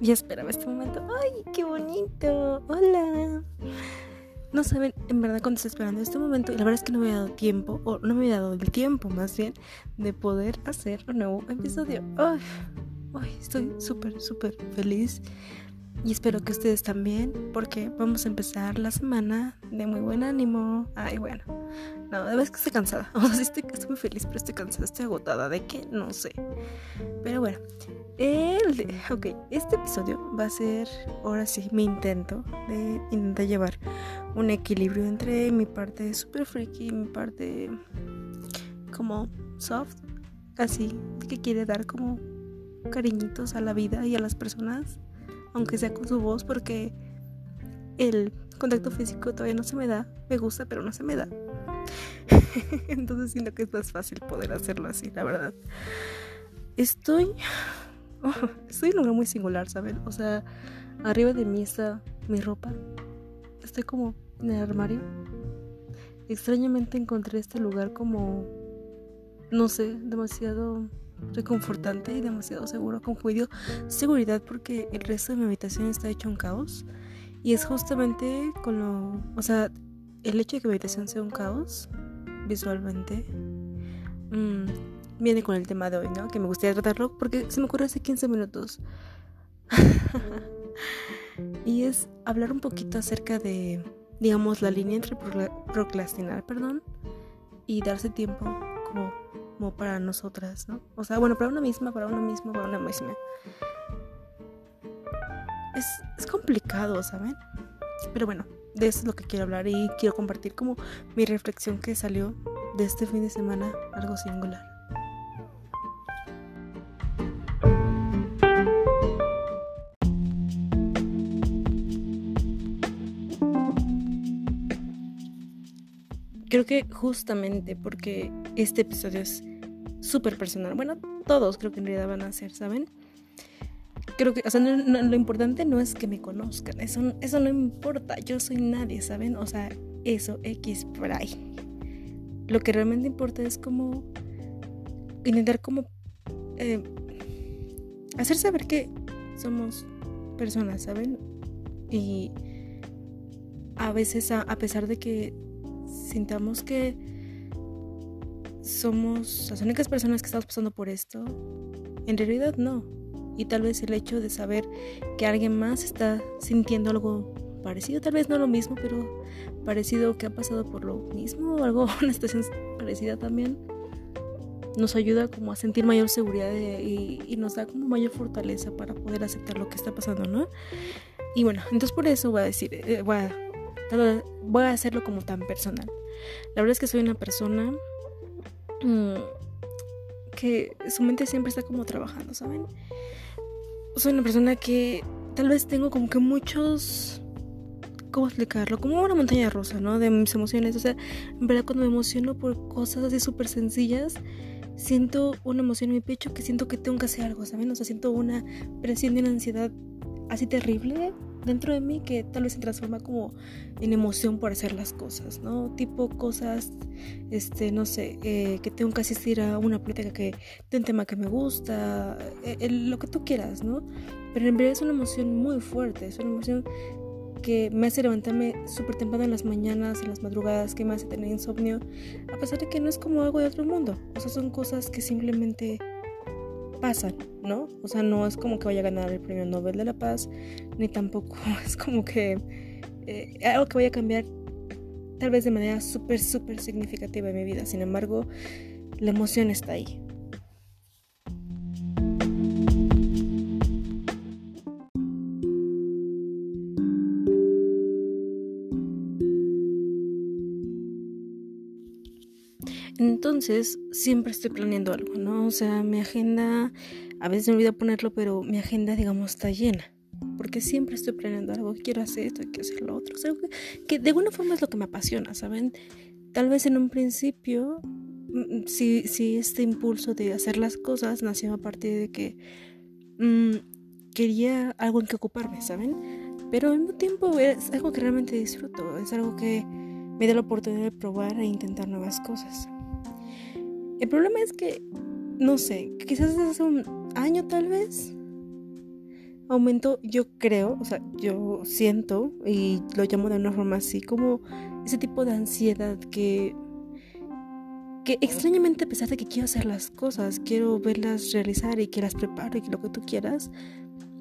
Ya esperaba este momento. ¡Ay, qué bonito! ¡Hola! No saben, en verdad, cuando estoy esperando este momento, y la verdad es que no me había dado tiempo, o no me había dado el tiempo más bien, de poder hacer un nuevo episodio. ¡Ay! ¡Ay! Estoy súper, súper feliz. Y espero que ustedes también, porque vamos a empezar la semana de muy buen ánimo. Ay, bueno. No, de vez que estoy cansada. O sea, estoy, muy feliz, pero estoy cansada, estoy agotada. ¿De qué? No sé. Pero bueno. El, ok, este episodio va a ser, ahora sí, mi intento de intentar llevar un equilibrio entre mi parte super freaky y mi parte como soft, así, que quiere dar como cariñitos a la vida y a las personas, aunque sea con su voz, porque el contacto físico todavía no se me da, me gusta, pero no se me da. Entonces siento que es más fácil poder hacerlo así, la verdad. Estoy estoy en un lugar muy singular, ¿saben? O sea, arriba de mí está mi ropa. Estoy como en el armario. Extrañamente encontré este lugar como, no sé, demasiado reconfortante y demasiado seguro. Con cuidado, seguridad porque el resto de mi habitación está hecho un caos. Y es justamente con lo, o sea, el hecho de que mi habitación sea un caos visualmente. Mmm, viene con el tema de hoy, ¿no? Que me gustaría tratarlo porque se me ocurrió hace 15 minutos. y es hablar un poquito acerca de, digamos, la línea entre procrastinar, perdón, y darse tiempo como, como para nosotras, ¿no? O sea, bueno, para una misma, para uno mismo, para una misma. Es, es complicado, ¿saben? Pero bueno, de eso es lo que quiero hablar y quiero compartir como mi reflexión que salió de este fin de semana, algo singular. Creo que justamente porque este episodio es súper personal. Bueno, todos creo que en realidad van a ser, ¿saben? Creo que, o sea, lo importante no es que me conozcan, eso, eso no importa, yo soy nadie, ¿saben? O sea, eso, X por ahí. Lo que realmente importa es como intentar como eh, hacer saber que somos personas, ¿saben? Y a veces a pesar de que sintamos que somos las únicas personas que estamos pasando por esto, en realidad no. Y tal vez el hecho de saber que alguien más está sintiendo algo parecido, tal vez no lo mismo, pero parecido que ha pasado por lo mismo o algo, una situación parecida también, nos ayuda como a sentir mayor seguridad y, nos da como mayor fortaleza para poder aceptar lo que está pasando, ¿no? Y bueno, entonces por eso voy a decir, eh, voy a voy a hacerlo como tan personal. La verdad es que soy una persona que su mente siempre está como trabajando, ¿saben? Soy una persona que tal vez tengo como que muchos... ¿Cómo explicarlo? Como una montaña rusa, ¿no? De mis emociones. O sea, en verdad cuando me emociono por cosas así súper sencillas, siento una emoción en mi pecho que siento que tengo que hacer algo, ¿saben? O sea, siento una presión y una ansiedad así terrible dentro de mí que tal vez se transforma como en emoción por hacer las cosas, ¿no? Tipo cosas, este, no sé, eh, que tengo que asistir a una plática que de un tema que me gusta, eh, lo que tú quieras, ¿no? Pero en realidad es una emoción muy fuerte, es una emoción que me hace levantarme súper temprano en las mañanas, en las madrugadas, que me hace tener insomnio, a pesar de que no es como algo de otro mundo, o sea, son cosas que simplemente pasan, ¿no? O sea, no es como que vaya a ganar el premio Nobel de la Paz, ni tampoco es como que eh, algo que vaya a cambiar tal vez de manera súper, súper significativa en mi vida. Sin embargo, la emoción está ahí. Entonces, siempre estoy planeando algo, ¿no? O sea, mi agenda, a veces me olvido ponerlo, pero mi agenda, digamos, está llena. Porque siempre estoy planeando algo, quiero hacer esto, quiero hacer lo otro. O sea, que, de alguna forma es lo que me apasiona, ¿saben? Tal vez en un principio, mm, sí este impulso de hacer las cosas nació a partir de que mm, quería algo en que ocuparme, ¿saben? Pero al mismo tiempo es algo que realmente disfruto, es algo que me da la oportunidad de probar e intentar nuevas cosas. El problema es que, no sé, quizás hace un año tal vez, aumentó, yo creo, o sea, yo siento, y lo llamo de una forma así, como ese tipo de ansiedad que, que extrañamente a pesar de que quiero hacer las cosas, quiero verlas realizar y que las preparo y que lo que tú quieras,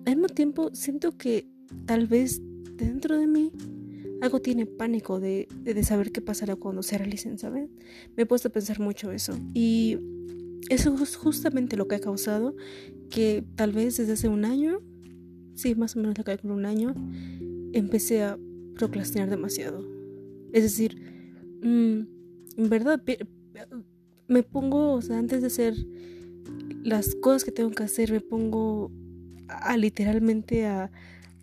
al mismo tiempo siento que tal vez dentro de mí algo tiene pánico de, de, saber qué pasará cuando se realicen, ¿saben? Me he puesto a pensar mucho eso. Y eso es justamente lo que ha causado que tal vez desde hace un año, sí, más o menos lo con un año, empecé a procrastinar demasiado. Es decir, mmm, en verdad, me pongo, o sea, antes de hacer las cosas que tengo que hacer, me pongo a, literalmente a,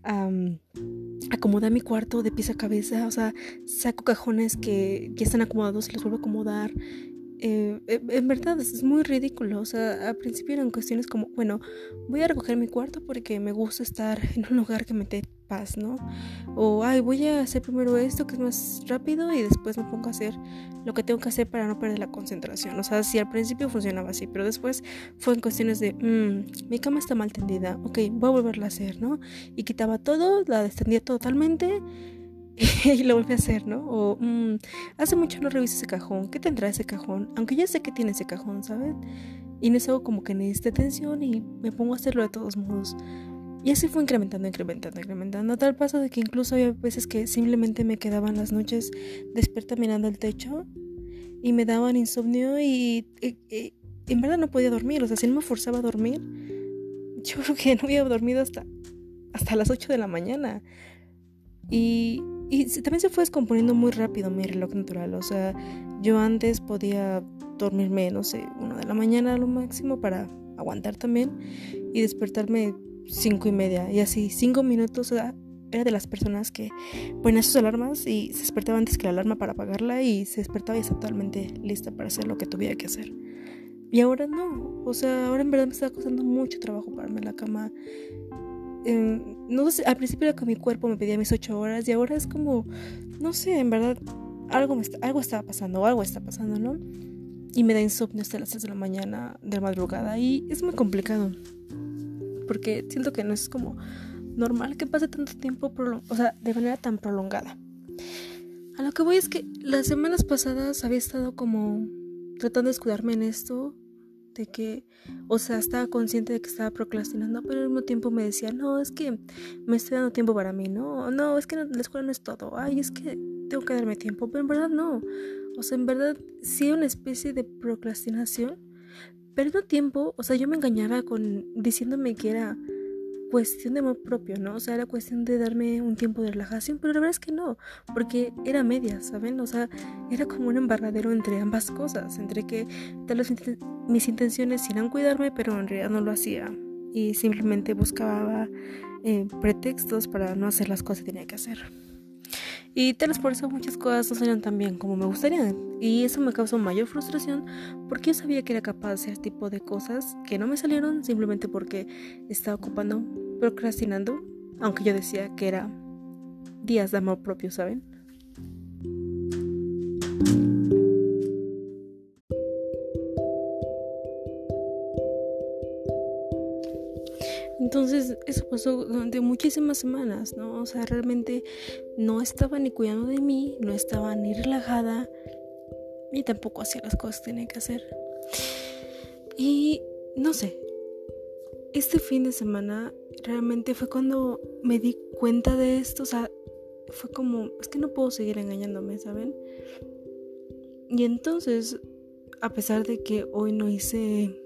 mm, acomodar mi cuarto de pies a cabeza, o sea, saco cajones que ya están acomodados y los vuelvo a acomodar, eh, eh, en verdad es muy ridículo. O sea, al principio eran cuestiones como, bueno, voy a recoger mi cuarto porque me gusta estar en un lugar que me ¿no? O, ay, voy a hacer primero esto que es más rápido y después me pongo a hacer lo que tengo que hacer para no perder la concentración. O sea, si al principio funcionaba así, pero después fue en cuestiones de, mmm, mi cama está mal tendida, ok, voy a volverla a hacer, ¿no? Y quitaba todo, la extendía totalmente y lo vuelve a hacer, ¿no? O mm, hace mucho no reviso ese cajón, ¿qué tendrá ese cajón? Aunque ya sé que tiene ese cajón, ¿saben? Y no es algo como que necesite atención y me pongo a hacerlo de todos modos. Y así fue incrementando, incrementando, incrementando, tal paso de que incluso había veces que simplemente me quedaban las noches despierta mirando el techo y me daban insomnio y, en verdad no podía dormir, o sea, si no me forzaba a dormir, yo creo que no había dormido hasta, hasta las 8 de la mañana. Y y también se fue descomponiendo muy rápido mi reloj natural. O sea, yo antes podía dormirme, no sé, una de la mañana a lo máximo para aguantar también y despertarme cinco y media. Y así, cinco minutos. Era de las personas que ponía sus alarmas y se despertaba antes que la alarma para apagarla y se despertaba y estaba totalmente lista para hacer lo que tuviera que hacer. Y ahora no. O sea, ahora en verdad me está costando mucho trabajo pararme en la cama no sé, al principio era que mi cuerpo me pedía mis ocho horas y ahora es como, no sé, en verdad, algo, me algo estaba pasando o algo está pasando, ¿no? Y me da insomnio hasta las 6 de la mañana de la madrugada y es muy complicado porque siento que no es como normal que pase tanto tiempo, o sea, de manera tan prolongada. A lo que voy es que las semanas pasadas había estado como tratando de escudarme en esto de que, o sea, estaba consciente de que estaba procrastinando, pero al mismo tiempo me decía, no, es que me estoy dando tiempo para mí, no, no, es que la escuela no es todo, ay, es que tengo que darme tiempo, pero en verdad no, o sea, en verdad sí una especie de procrastinación, mismo tiempo, o sea, yo me engañaba con diciéndome que era cuestión de amor propio, ¿no? O sea, era cuestión de darme un tiempo de relajación, pero la verdad es que no, porque era media, ¿saben? O sea, era como un embarradero entre ambas cosas, entre que tal vez mis intenciones eran cuidarme, pero en realidad no lo hacía y simplemente buscaba eh, pretextos para no hacer las cosas que tenía que hacer. Y tal vez por eso muchas cosas no salieron tan bien como me gustaría. Y eso me causó mayor frustración porque yo sabía que era capaz de hacer tipo de cosas que no me salieron simplemente porque estaba ocupando procrastinando, aunque yo decía que era días de amor propio, ¿saben? Entonces eso pasó durante muchísimas semanas, ¿no? O sea, realmente no estaba ni cuidando de mí, no estaba ni relajada, ni tampoco hacía las cosas que tenía que hacer. Y no sé, este fin de semana realmente fue cuando me di cuenta de esto, o sea, fue como, es que no puedo seguir engañándome, ¿saben? Y entonces, a pesar de que hoy no hice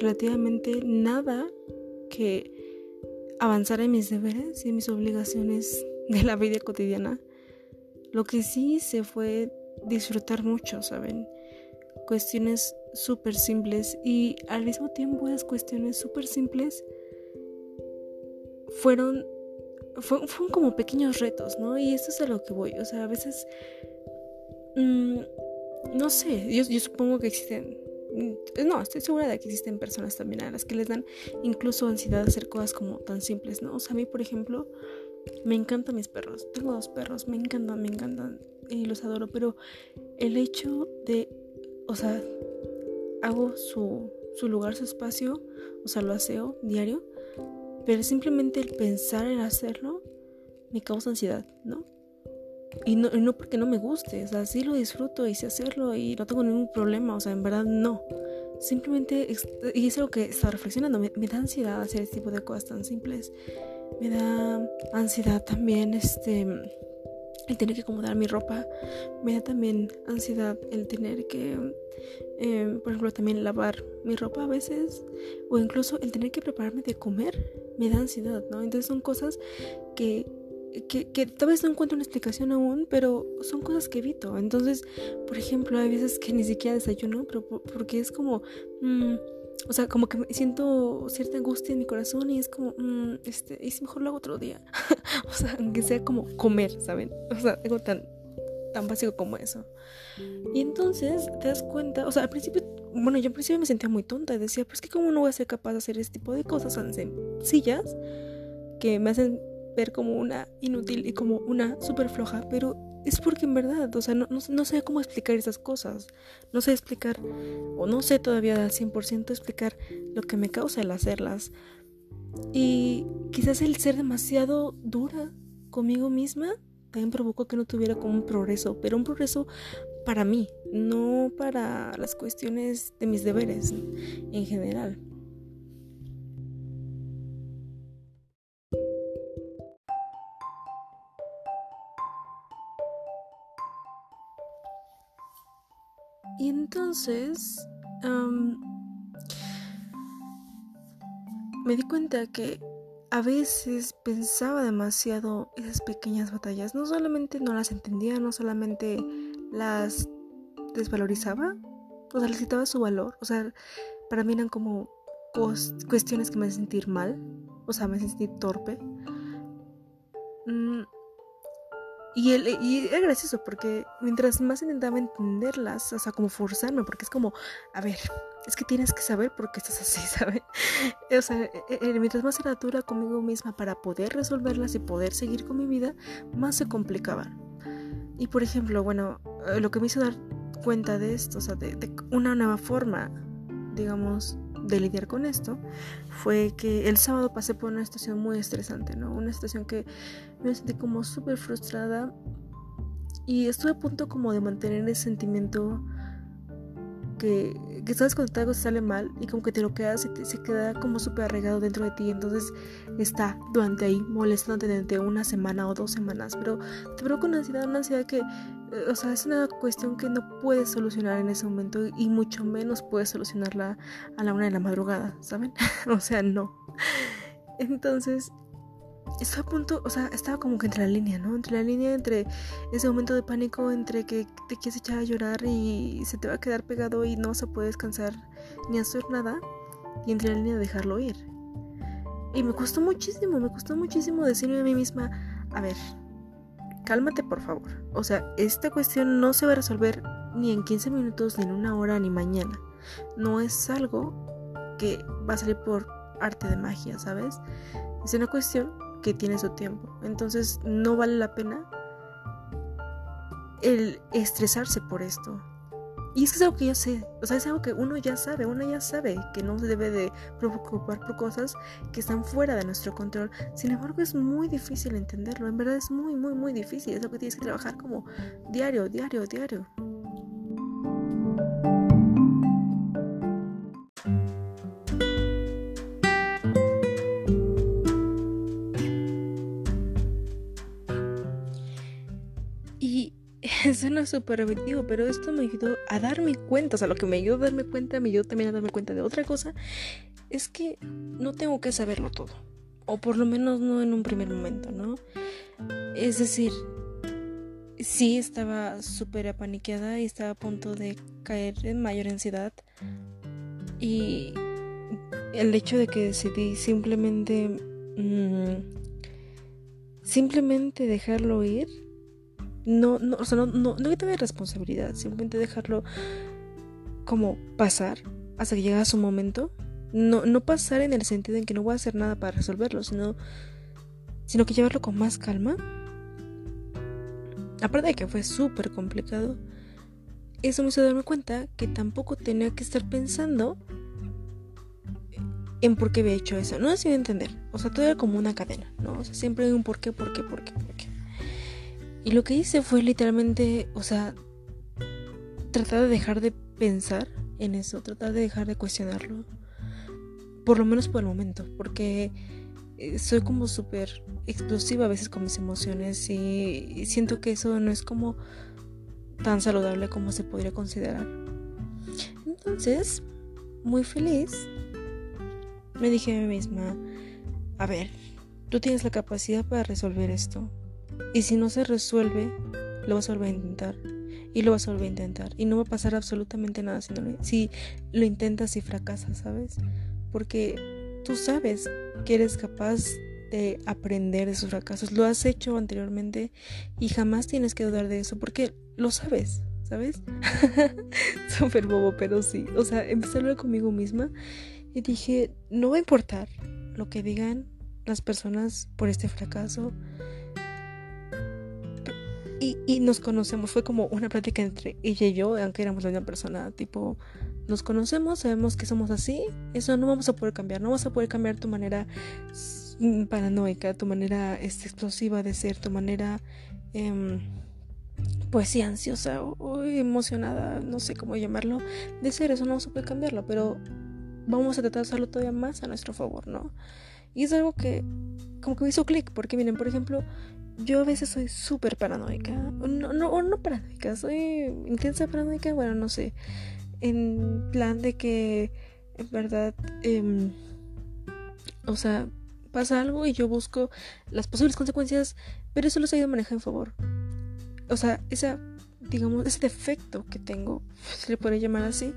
relativamente nada que avanzara en mis deberes y en mis obligaciones de la vida cotidiana, lo que sí hice fue disfrutar mucho, ¿saben? Cuestiones súper simples y al mismo tiempo esas cuestiones súper simples fueron, fueron, como pequeños retos, ¿no? Y esto es a lo que voy, o sea, a veces, mm, no sé, yo, supongo que existen, no, estoy segura de que existen personas también a las que les dan incluso ansiedad hacer cosas como tan simples, ¿no? O sea, a mí, por ejemplo, me encantan mis perros, tengo dos perros, me encantan, me encantan y los adoro, pero el hecho de, o sea, hago su, su lugar, su espacio, o sea, lo aseo diario. pero simplemente el pensar en hacerlo me causa ansiedad, ¿no? Y no, no porque no me guste, o sea, sí lo disfruto y sé hacerlo y no tengo ningún problema, o sea, en verdad no. Simplemente, y es algo que estaba reflexionando, me, da ansiedad hacer este tipo de cosas tan simples. Me da ansiedad también, este, el tener que acomodar mi ropa. Me da también ansiedad el tener que, em, por ejemplo, también lavar mi ropa a veces. O incluso el tener que prepararme de comer. Me da ansiedad, ¿no? Entonces son cosas que que, que, tal vez no encuentro una explicación aún, pero son cosas que evito. Entonces, por ejemplo, hay veces que ni siquiera desayuno, pero porque es como, mm, o sea, como que siento cierta angustia en mi corazón y es como, mm, este, y si mejor lo hago otro día. o sea, aunque sea como comer, ¿saben? O sea, algo tan, tan básico como eso. Y entonces te das cuenta, o sea, al principio, bueno, yo al principio me sentía muy tonta y decía, pues que cómo no voy a ser capaz de hacer este tipo de cosas tan sencillas que me hacen ver como una inútil y como una súper floja, pero es porque en verdad, o sea, no, no, sé cómo explicar esas cosas. No sé explicar, o no sé todavía al 100% explicar lo que me causa el hacerlas. Y quizás el ser demasiado dura conmigo misma también provocó que no tuviera como un progreso, pero un progreso para mí, no para las cuestiones de mis deberes en general. Y entonces me di cuenta que a veces pensaba demasiado esas pequeñas batallas. No solamente no las entendía, no solamente las desvalorizaba, o sea, les quitaba su valor. O sea, para mí eran como cuestiones que me hacen sentir mal, o sea, me hacen sentir torpe. Mm, y, el, y era gracioso porque mientras más intentaba entenderlas, o sea, como forzarme, porque es como, a ver, es que tienes que saber por qué estás así, ¿sabes? O sea, e, e, mientras más era dura conmigo misma para poder resolverlas y poder seguir con mi vida, más se complicaban. Y por ejemplo, bueno, eh, lo que me hizo dar cuenta de esto, o sea, de una nueva forma, digamos, de lidiar con esto fue que el sábado pasé por una situación muy estresante, ¿no? Una situación que me sentí como súper frustrada y estuve a punto como de mantener ese sentimiento que, que sabes cuando algo sale mal y como que te lo quedas y se queda como súper arraigado dentro de ti. Entonces está durante ahí molestándote durante una semana o dos semanas. Pero te provoca una ansiedad, una ansiedad que, o sea, es una cuestión que no puedes solucionar en ese momento y mucho menos puedes solucionarla a la una de la madrugada, ¿saben? o sea, no. Entonces estaba a punto, o sea, estaba como que entre la línea, ¿no? Entre la línea, entre ese momento de pánico, entre que te quieres echar a llorar y se te va a quedar pegado y no se puede descansar ni hacer nada, y entre la línea de dejarlo ir. Y me costó muchísimo, me costó muchísimo decirme a mí misma, a ver, cálmate por favor. O sea, esta cuestión no se va a resolver ni en 15 minutos, ni en una hora, ni mañana. No es algo que va a salir por arte de magia, ¿sabes? Es una cuestión que tiene su tiempo. Entonces no vale la pena el estresarse por esto. Y es que es algo que yo sé, o sea, es algo que uno ya sabe, uno ya sabe que no se debe de preocupar por cosas que están fuera de nuestro control. Sin embargo, es muy difícil entenderlo, en verdad es muy, muy, muy difícil. Es lo que tienes que trabajar como diario, diario, diario. Súper repetitivo, pero esto me ayudó a darme cuenta, o sea, lo que me ayudó a darme cuenta, me ayudó también a darme cuenta de otra cosa, es que no tengo que saberlo todo, o por lo menos no en un primer momento, ¿no? Es decir, sí estaba súper apaniqueada y estaba a punto de caer en mayor ansiedad, y el hecho de que decidí simplemente... Mm, simplemente dejarlo ir no, no, o sea, no, no, no quitarme responsabilidad, simplemente dejarlo como pasar hasta que llega su momento. No, no pasar en el sentido en que no voy a hacer nada para resolverlo, sino, sino que llevarlo con más calma. Aparte de que fue súper complicado, eso me hizo darme cuenta que tampoco tenía que estar pensando en por qué había hecho eso. No sé si entender. O sea, todo era como una cadena, ¿no? O sea, siempre hay un por qué, por qué, por qué, por qué. Y lo que hice fue literalmente, o sea, tratar de dejar de pensar en eso, tratar de dejar de cuestionarlo. Por lo menos por el momento, porque eh, soy como súper explosiva a veces con mis emociones y siento que eso no es como tan saludable como se podría considerar. Entonces, muy feliz, me dije a mí misma, a ver, tú tienes la capacidad para resolver esto. Y si no se resuelve, lo vas a volver a intentar. Y lo vas a volver a intentar. Y no va a pasar absolutamente nada si, si lo intentas y fracasas, ¿sabes? Porque tú sabes que eres capaz de aprender de sus fracasos. Lo has hecho anteriormente y jamás tienes que dudar de eso porque lo sabes. ¿sabes? Súper bobo, pero sí. O sea, empecé a hablar conmigo misma y dije, no va a importar lo que digan las personas por este fracaso. Y, nos conocemos, fue como una plática entre ella y yo, aunque éramos la misma persona, tipo, nos conocemos, sabemos que somos así, eso no vamos a poder cambiar, no vamos a poder cambiar tu manera paranoica, tu manera este, explosiva de ser, tu manera... Eh, pues sí, ansiosa o, emocionada, no sé cómo llamarlo, de ser, eso no se puede cambiarlo, pero vamos a tratar de hacerlo todavía más a nuestro favor, ¿no? Y es algo que como que me hizo clic, porque miren, por ejemplo, yo a veces soy súper paranoica, no, no, no paranoica, soy intensa paranoica, bueno, no sé, en plan de que, en verdad, em, o sea, pasa algo y yo busco las posibles consecuencias, pero eso lo he ido a manejar en favor. O sea, esa, digamos, ese defecto que tengo, se le puede llamar así,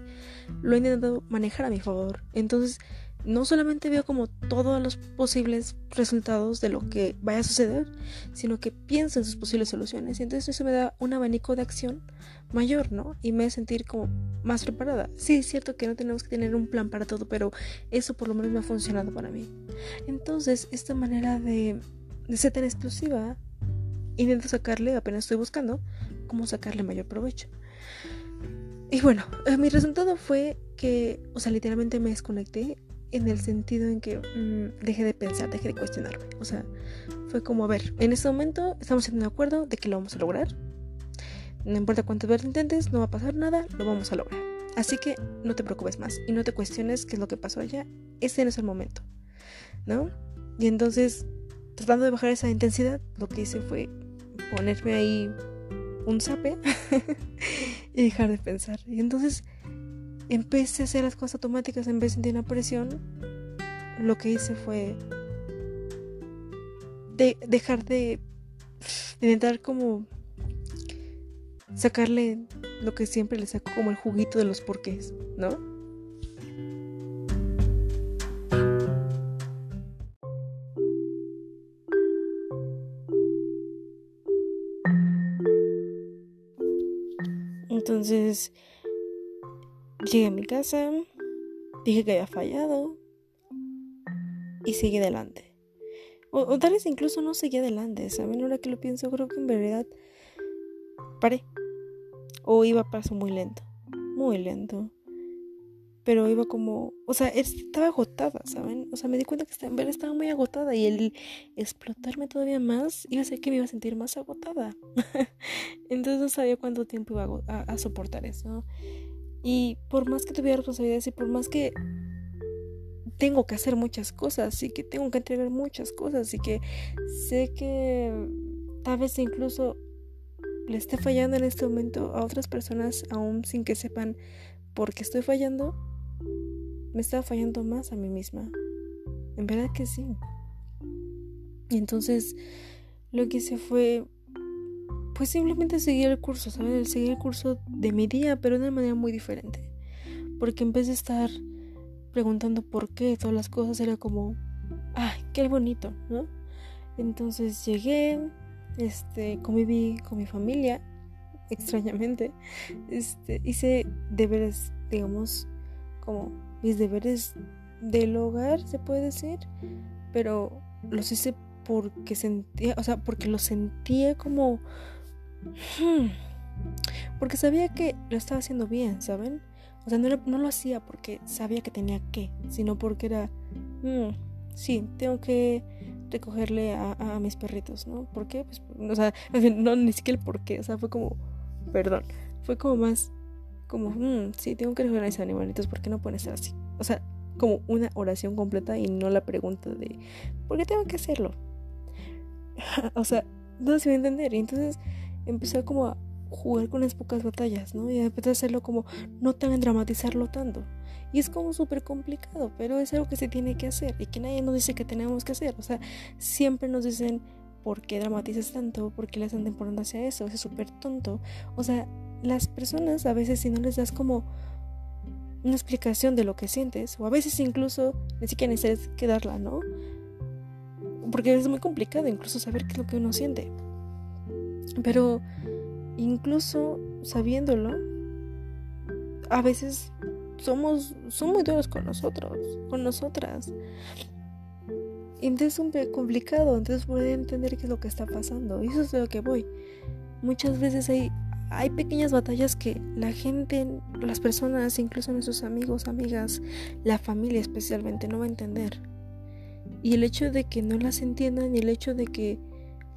lo he intentado manejar a mi favor. Entonces, no solamente veo como todos los posibles resultados de lo que vaya a suceder, sino que pienso en sus posibles soluciones. Y entonces eso me da un abanico de acción mayor, ¿no? Y me hace sentir como más preparada. Sí, es cierto que no tenemos que tener un plan para todo, pero eso por lo menos me ha funcionado para mí. Entonces, esta manera de, de ser tan explosiva intento sacarle, apenas estoy buscando, cómo sacarle mayor provecho. Y bueno, eh, mi resultado fue que, o sea, literalmente me desconecté en el sentido en que mm, dejé de pensar, dejé de cuestionarme. O sea, fue como, a ver, en este momento estamos en un acuerdo de que lo vamos a lograr. No importa cuántas veces intentes, no va a pasar nada, lo vamos a lograr. Así que no te preocupes más y no te cuestiones qué es lo que pasó allá. Ese no es el momento, ¿no? Y entonces, tratando de bajar esa intensidad, lo que hice fue ponerme ahí un zape y dejar de pensar. Y entonces empecé a hacer las cosas automáticas en vez de sentir una presión. Lo que hice fue de dejar de, de intentar como sacarle lo que siempre le saco como el juguito de los porqués, ¿no? Entonces llegué a mi casa, dije que había fallado y seguí adelante. O, tal vez incluso no seguí adelante, ¿saben? Ahora que lo pienso, creo que en verdad paré. O iba a paso muy lento, muy lento pero iba como, o sea, estaba agotada, ¿saben? O sea, me di cuenta que estaba, estaba muy agotada y el explotarme todavía más iba a hacer que me iba a sentir más agotada. Entonces no sabía cuánto tiempo iba a, soportar eso. Y por más que tuviera responsabilidades y por más que tengo que hacer muchas cosas y que tengo que entregar muchas cosas y que sé que tal vez incluso le esté fallando en este momento a otras personas aún sin que sepan por qué estoy fallando, me estaba fallando más a mí misma. En verdad que sí. Y entonces lo que hice fue pues simplemente seguir el curso, ¿sabes? Seguir el curso de mi día, pero de una manera muy diferente. Porque en vez de estar preguntando por qué todas las cosas, era como, ay, qué bonito, ¿no? Entonces llegué, este, conviví con mi familia, extrañamente, este, hice deberes, digamos, como mis deberes del hogar, se puede decir, pero los hice porque sentía, o sea, porque lo sentía como... Hmm, porque sabía que lo estaba haciendo bien, ¿saben? O sea, no, lo hacía porque sabía que tenía que, sino porque era mm, sí, tengo que recogerle a, mis perritos, ¿no? ¿Por qué? Pues, o sea, no, ni siquiera el por qué, o sea, fue como, perdón, fue como más, como, mm, sí, tengo que recoger a mis animalitos, ¿por qué no pueden estar así? O sea, como una oración completa y no la pregunta de, ¿por qué tengo que hacerlo? o sea, no se va a entender. Y entonces empecé como a jugar con las pocas batallas, ¿no? Y empecé a hacerlo como, no tan dramatizarlo tanto. Y es como súper complicado, pero es algo que se tiene que hacer y que nadie nos dice que tenemos que hacer. O sea, siempre nos dicen, ¿por qué dramatizas tanto? ¿Por qué le hacen importancia hacia eso? Es súper tonto. O sea, las personas a veces si no les das como una explicación de lo que sientes, o a veces incluso ni siquiera necesitas que darla, ¿no? Porque es muy complicado incluso saber qué es lo que uno siente. Pero incluso sabiéndolo, a veces somos, son muy duros con nosotros, con nosotras. Entonces es un complicado, entonces pueden entender qué es lo que está pasando. Y eso es de lo que voy. Muchas veces hay, hay pequeñas batallas que la gente, las personas, incluso nuestros amigos, amigas, la familia especialmente, no va a entender. Y el hecho de que no las entiendan y el hecho de que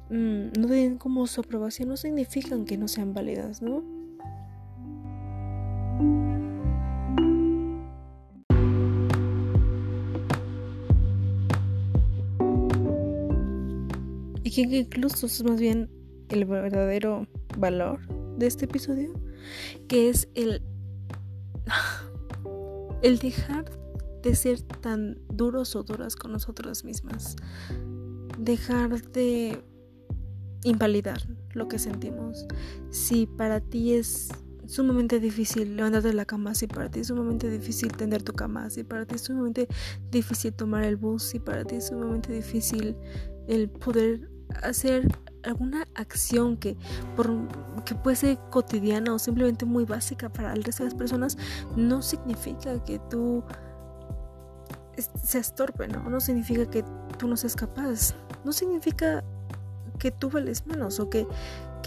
mm, no den como su aprobación no significan que no sean válidas, ¿no? Y que incluso es más bien el verdadero valor de este episodio, que es el el dejar de ser tan duros o duras con nosotras mismas, dejar de invalidar lo que sentimos. Si para ti es sumamente difícil levantarte de la cama, si para ti es sumamente difícil tender tu cama, si para ti es sumamente difícil tomar el bus, si para ti es sumamente difícil el poder hacer alguna acción que, por, que puede ser cotidiana o simplemente muy básica para el resto de las personas, no significa que tú seas torpe, ¿no? No significa que tú no seas capaz. No significa que tú vales menos o que,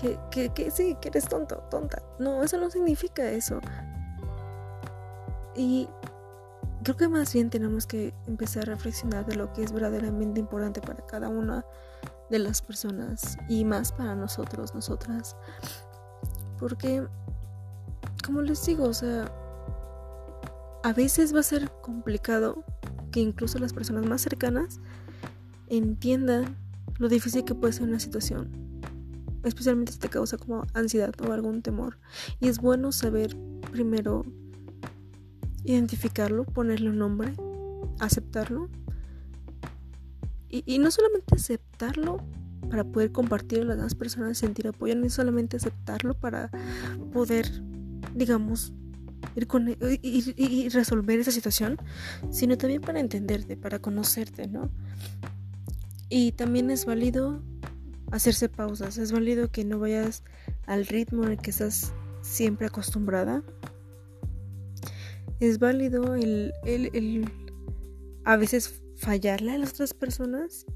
que, que, que sí, que eres tonto, tonta. No, eso no significa eso. Y creo que más bien tenemos que empezar a reflexionar de lo que es verdaderamente importante para cada una de las personas y más para nosotros, nosotras. Porque, como les digo, o sea, a veces va a ser complicado que incluso las personas más cercanas entiendan lo difícil que puede ser una situación. Especialmente si te causa como ansiedad o algún temor. Y es bueno saber primero identificarlo, ponerle un nombre, aceptarlo y, no solamente aceptarlo para poder compartir a las demás personas, sentir apoyo, no solamente aceptarlo para poder, digamos, ir con e, y, resolver esa situación, sino también para entenderte, para conocerte, ¿no? Y también es válido hacerse pausas, es válido que no vayas al ritmo el que estás siempre acostumbrada. Es válido el, el, el a veces fallarle a las otras personas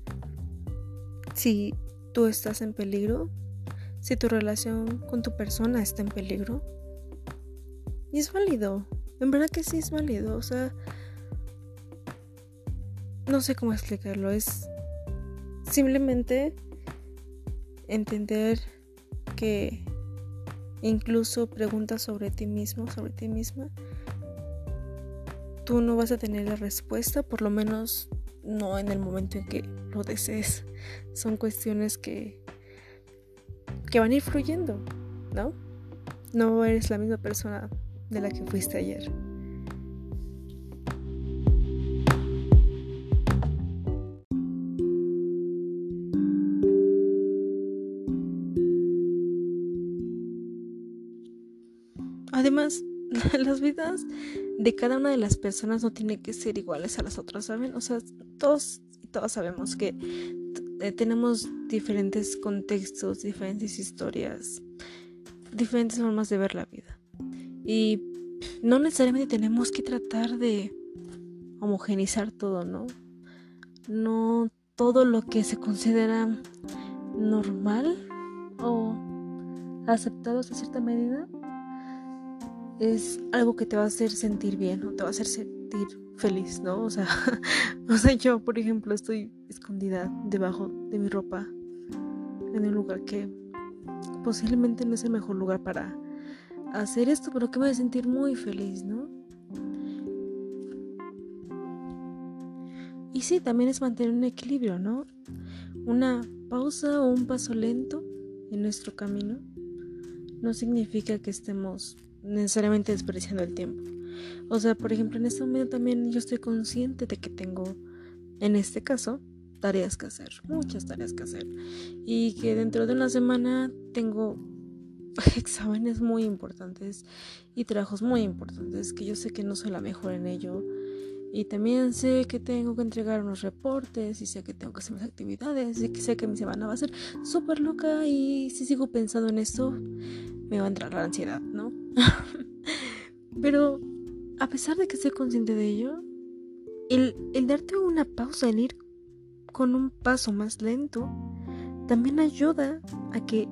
si tú estás en peligro, si tu relación con tu persona está en peligro. Y es válido, en verdad que sí es válido, o sea, no sé cómo explicarlo, es simplemente entender que incluso preguntas sobre ti mismo, sobre ti misma, tú no vas a tener la respuesta, por lo menos no en el momento en que lo desees. Son cuestiones que, que van a ir fluyendo, ¿no? No eres la misma persona de la que fuiste ayer. las vidas de cada una de las personas no tiene que ser iguales a las otras, ¿saben? O sea, todos y todas sabemos que eh, tenemos diferentes contextos, diferentes historias, diferentes formas de ver la vida. Y no necesariamente tenemos que tratar de homogenizar todo, ¿no? No todo lo que se considera normal o aceptado hasta cierta medida es algo que te va a hacer sentir bien o te va a hacer sentir feliz, ¿no? O sea, o sea, yo, por ejemplo, estoy escondida debajo de mi ropa en un lugar que posiblemente no es el mejor lugar para hacer esto, pero que me voy a sentir muy feliz, ¿no? Y sí, también es mantener un equilibrio, ¿no? Una pausa o un paso lento en nuestro camino no significa que estemos necesariamente desperdiciando el tiempo. O sea, por ejemplo, en este momento también yo estoy consciente de que tengo, en este caso, tareas que hacer, muchas tareas que hacer. Y que dentro de una semana tengo exámenes muy importantes y trabajos muy importantes, que yo sé que no soy la mejor en ello. Y también sé que tengo que entregar unos reportes y sé que tengo que hacer mis actividades y que sé que mi semana va a ser súper loca y si sigo pensando en esto me va a entrar la ansiedad, ¿no? Pero a pesar de que estoy consciente de ello, el, el darte una pausa, el ir con un paso más lento, también ayuda a que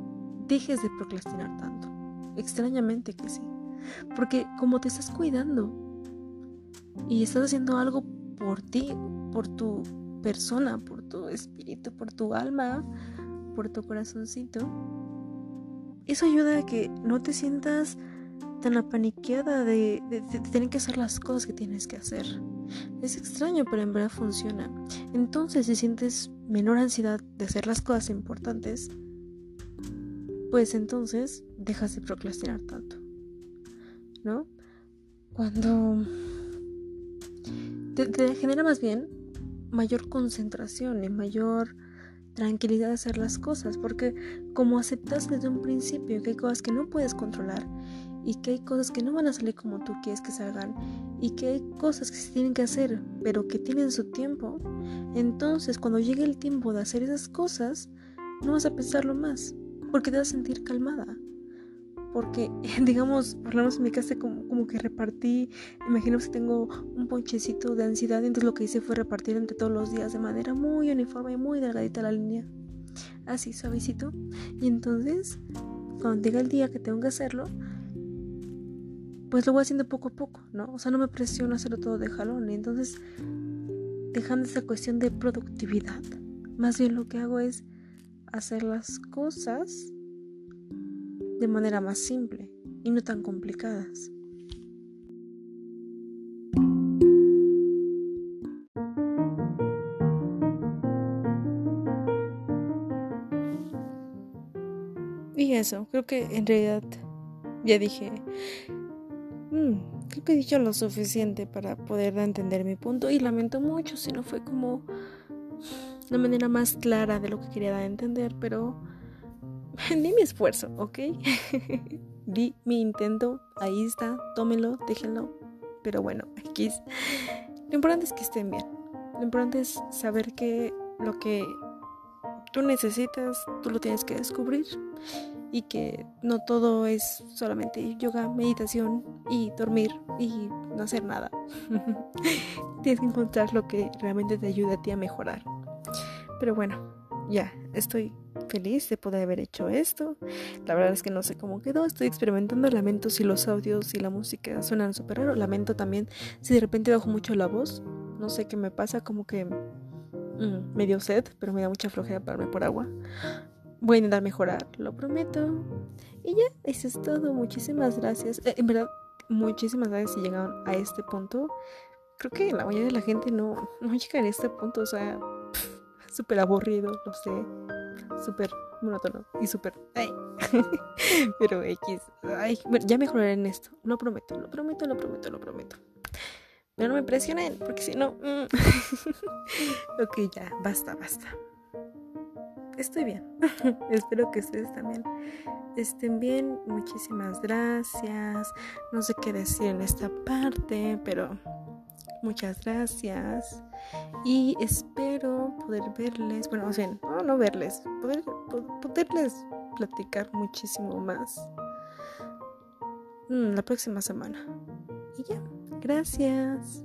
dejes de procrastinar tanto. Extrañamente que sí. Porque como te estás cuidando y estás haciendo algo por ti, por tu persona, por tu espíritu, por tu alma, por tu corazoncito, eso ayuda a que no te sientas tan apaniqueada de, tener que hacer las cosas que tienes que hacer. Es extraño, pero en verdad funciona. Entonces, si sientes menor ansiedad de hacer las cosas importantes, pues entonces dejas de procrastinar tanto. ¿No? Cuando te, genera más bien mayor concentración y mayor tranquilidad de hacer las cosas, porque como aceptas desde un principio que hay cosas que no puedes controlar y que hay cosas que no van a salir como tú quieres que salgan y que hay cosas que se tienen que hacer pero que tienen su tiempo, entonces cuando llegue el tiempo de hacer esas cosas, no vas a pensarlo más, porque te vas a sentir calmada. Porque, digamos, por lo menos en mi casa como, como que repartí, imagino que tengo un ponchecito de ansiedad, entonces lo que hice fue repartir entre todos los días de manera muy uniforme y muy delgadita la línea. Así, suavecito. Y entonces, cuando llega el día que tengo que hacerlo, pues lo voy haciendo poco a poco, ¿no? O sea, no me presiono a hacerlo todo de jalón. Entonces, dejando esa cuestión de productividad, más bien lo que hago es hacer las cosas de manera más simple y no tan complicadas. Y eso, creo que en realidad ya dije creo que he dicho lo suficiente para poder entender mi punto y lamento mucho si no fue como la manera más clara de lo que quería dar a entender, pero di mi esfuerzo, ¿ok? di mi intento, ahí está, tómenlo, déjenlo, pero bueno, aquí lo importante es que estén bien, lo importante es saber que lo que tú necesitas, tú lo tienes que descubrir y que no todo es solamente yoga, meditación y dormir y no hacer nada. Tienes que encontrar lo que realmente te ayude a ti a mejorar. Pero bueno, ya, estoy feliz de poder haber hecho esto. La verdad es que no sé cómo quedó, estoy experimentando. Lamento si los audios y la música suenan súper raro. Lamento también si de repente bajo mucho la voz. No sé qué me pasa, como que mm, me dio sed, pero me da mucha flojera pararme por agua. Voy a intentar mejorar, lo prometo. Y ya, eso es todo. Muchísimas gracias. Eh, en verdad, muchísimas gracias si llegaron a este punto. Creo que la mayoría de la gente no, no llega a este punto. O sea, súper aburrido, lo sé. Súper monótono y súper... Pero X. Ay, bueno, ya mejoraré en esto. Lo prometo, lo prometo, lo prometo, lo prometo. No me presionen, porque si no... Mm. ok, ya, basta, basta estoy bien. Espero que ustedes también estén bien. Muchísimas gracias. No sé qué decir en esta parte, pero muchas gracias. Y espero poder verles, bueno, o sea, no, no verles, poder, poderles platicar muchísimo más mm, la próxima semana. Y ya, gracias.